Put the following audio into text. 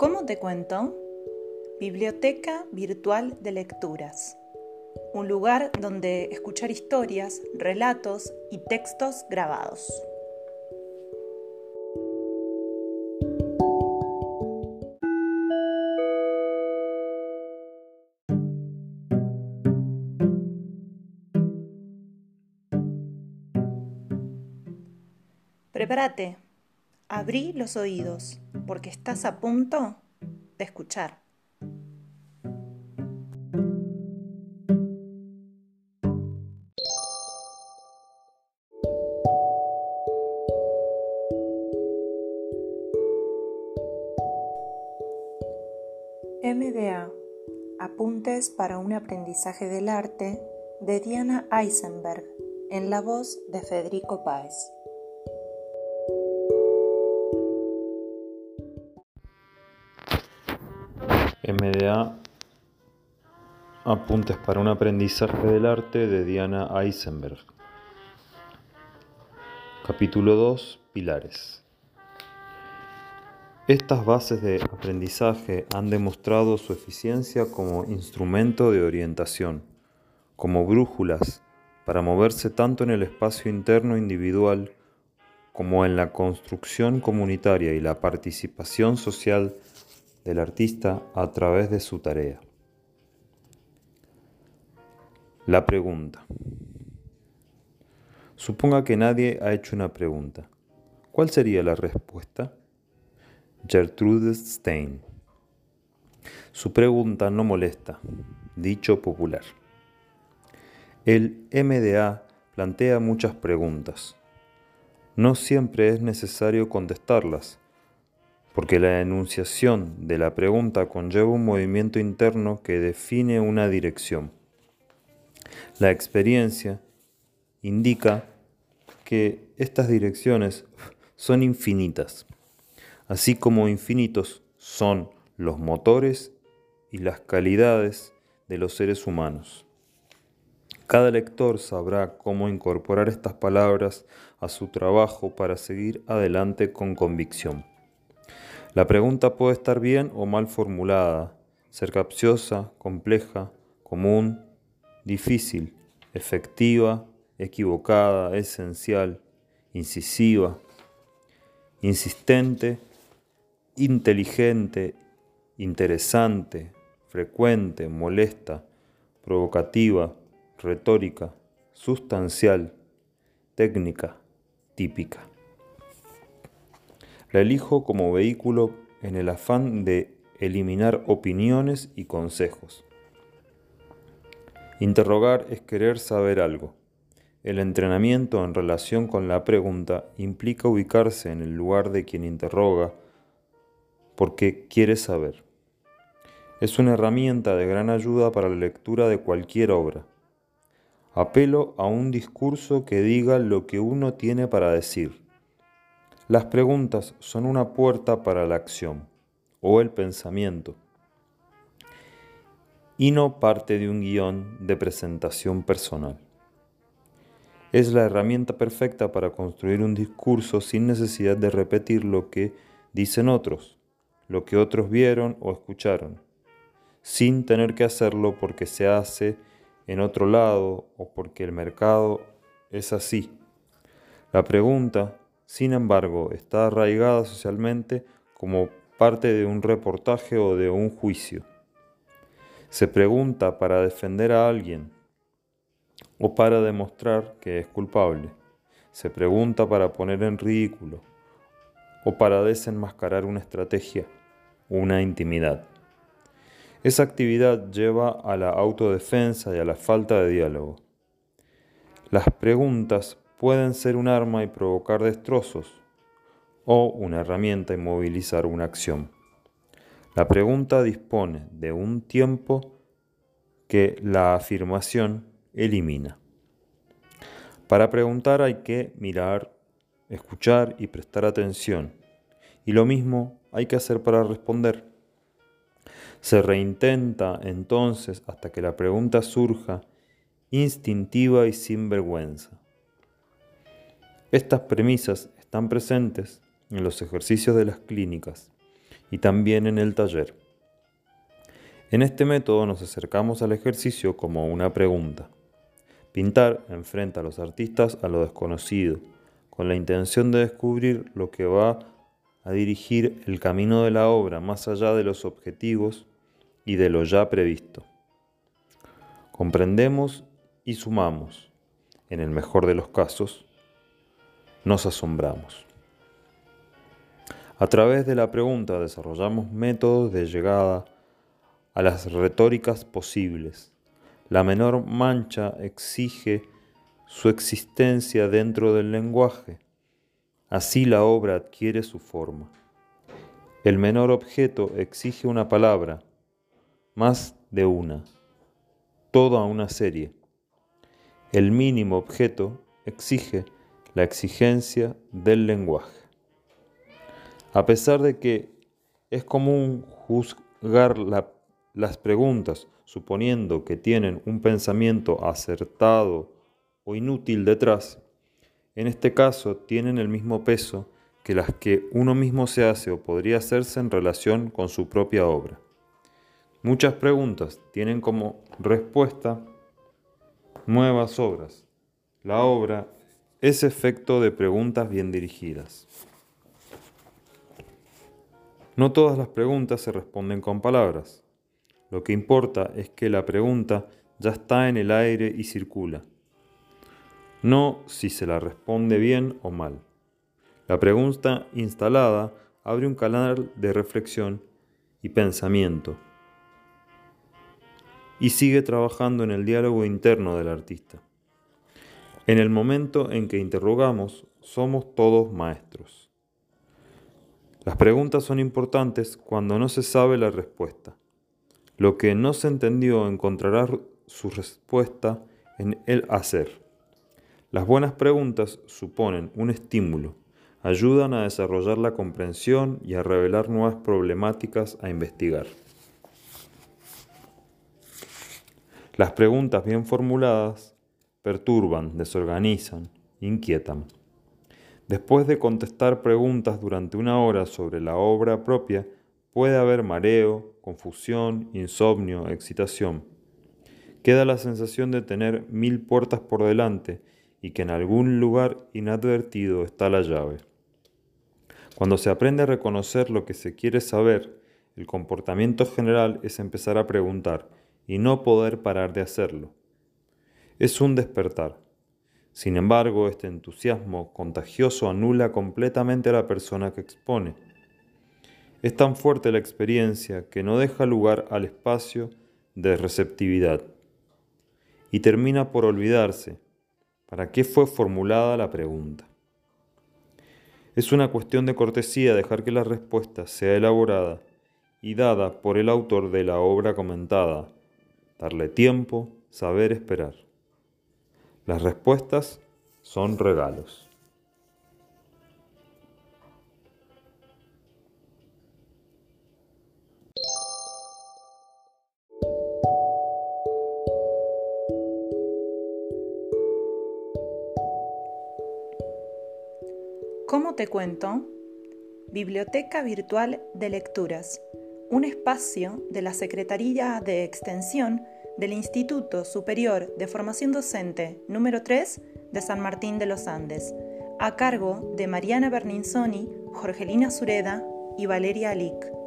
¿Cómo te cuento? Biblioteca Virtual de Lecturas. Un lugar donde escuchar historias, relatos y textos grabados. Prepárate, abrí los oídos, porque estás a punto de escuchar. MDA Apuntes para un aprendizaje del arte de Diana Eisenberg en la voz de Federico Páez. MDA Apuntes para un aprendizaje del arte de Diana Eisenberg. Capítulo 2 Pilares. Estas bases de aprendizaje han demostrado su eficiencia como instrumento de orientación, como brújulas para moverse tanto en el espacio interno individual como en la construcción comunitaria y la participación social del artista a través de su tarea. La pregunta. Suponga que nadie ha hecho una pregunta. ¿Cuál sería la respuesta? Gertrude Stein. Su pregunta no molesta, dicho popular. El MDA plantea muchas preguntas. No siempre es necesario contestarlas, porque la enunciación de la pregunta conlleva un movimiento interno que define una dirección. La experiencia indica que estas direcciones son infinitas, así como infinitos son los motores y las calidades de los seres humanos. Cada lector sabrá cómo incorporar estas palabras a su trabajo para seguir adelante con convicción. La pregunta puede estar bien o mal formulada, ser capciosa, compleja, común, difícil, efectiva, equivocada, esencial, incisiva, insistente, inteligente, interesante, frecuente, molesta, provocativa, retórica, sustancial, técnica, típica. La elijo como vehículo en el afán de eliminar opiniones y consejos. Interrogar es querer saber algo. El entrenamiento en relación con la pregunta implica ubicarse en el lugar de quien interroga porque quiere saber. Es una herramienta de gran ayuda para la lectura de cualquier obra. Apelo a un discurso que diga lo que uno tiene para decir las preguntas son una puerta para la acción o el pensamiento y no parte de un guion de presentación personal. Es la herramienta perfecta para construir un discurso sin necesidad de repetir lo que dicen otros, lo que otros vieron o escucharon, sin tener que hacerlo porque se hace en otro lado o porque el mercado es así. La pregunta sin embargo, está arraigada socialmente como parte de un reportaje o de un juicio. Se pregunta para defender a alguien o para demostrar que es culpable. Se pregunta para poner en ridículo o para desenmascarar una estrategia, una intimidad. Esa actividad lleva a la autodefensa y a la falta de diálogo. Las preguntas pueden ser un arma y provocar destrozos, o una herramienta y movilizar una acción. La pregunta dispone de un tiempo que la afirmación elimina. Para preguntar hay que mirar, escuchar y prestar atención. Y lo mismo hay que hacer para responder. Se reintenta entonces hasta que la pregunta surja instintiva y sin vergüenza. Estas premisas están presentes en los ejercicios de las clínicas y también en el taller. En este método nos acercamos al ejercicio como una pregunta. Pintar enfrenta a los artistas a lo desconocido, con la intención de descubrir lo que va a dirigir el camino de la obra más allá de los objetivos y de lo ya previsto. Comprendemos y sumamos. En el mejor de los casos, nos asombramos. A través de la pregunta desarrollamos métodos de llegada a las retóricas posibles. La menor mancha exige su existencia dentro del lenguaje. Así la obra adquiere su forma. El menor objeto exige una palabra, más de una, toda una serie. El mínimo objeto exige la exigencia del lenguaje. A pesar de que es común juzgar las preguntas suponiendo que tienen un pensamiento acertado o inútil detrás, en este caso tienen el mismo peso que las que uno mismo se hace o podría hacerse en relación con su propia obra. Muchas preguntas tienen como respuesta nuevas obras. La obra es efecto de preguntas bien dirigidas. No todas las preguntas se responden con palabras. Lo que importa es que la pregunta ya está en el aire y circula. No si se la responde bien o mal. La pregunta instalada abre un canal de reflexión y pensamiento y sigue trabajando en el diálogo interno del artista. En el momento en que interrogamos, somos todos maestros. Las preguntas son importantes cuando no se sabe la respuesta. Lo que no se entendió encontrará su respuesta en el hacer. Las buenas preguntas suponen un estímulo, ayudan a desarrollar la comprensión y a revelar nuevas problemáticas a investigar. Las preguntas bien formuladas perturban, desorganizan, inquietan. Después de contestar preguntas durante una hora sobre la obra propia, puede haber mareo, confusión, insomnio, excitación. Queda la sensación de tener mil puertas por delante y que en algún lugar inadvertido está la llave. Cuando se aprende a reconocer lo que se quiere saber, el comportamiento general es empezar a preguntar, y no poder parar de hacerlo. Es un despertar. Sin embargo, este entusiasmo contagioso anula completamente a la persona que expone. Es tan fuerte la experiencia que no deja lugar al espacio de receptividad y termina por olvidarse para qué fue formulada la pregunta. Es una cuestión de cortesía dejar que la respuesta sea elaborada y dada por el autor de la obra comentada darle tiempo, saber esperar. Las respuestas son regalos. ¿Cómo te cuento? Biblioteca Virtual de Lecturas un espacio de la Secretaría de Extensión del Instituto Superior de Formación Docente número 3 de San Martín de los Andes, a cargo de Mariana Berninzoni, Jorgelina Sureda y Valeria Alic.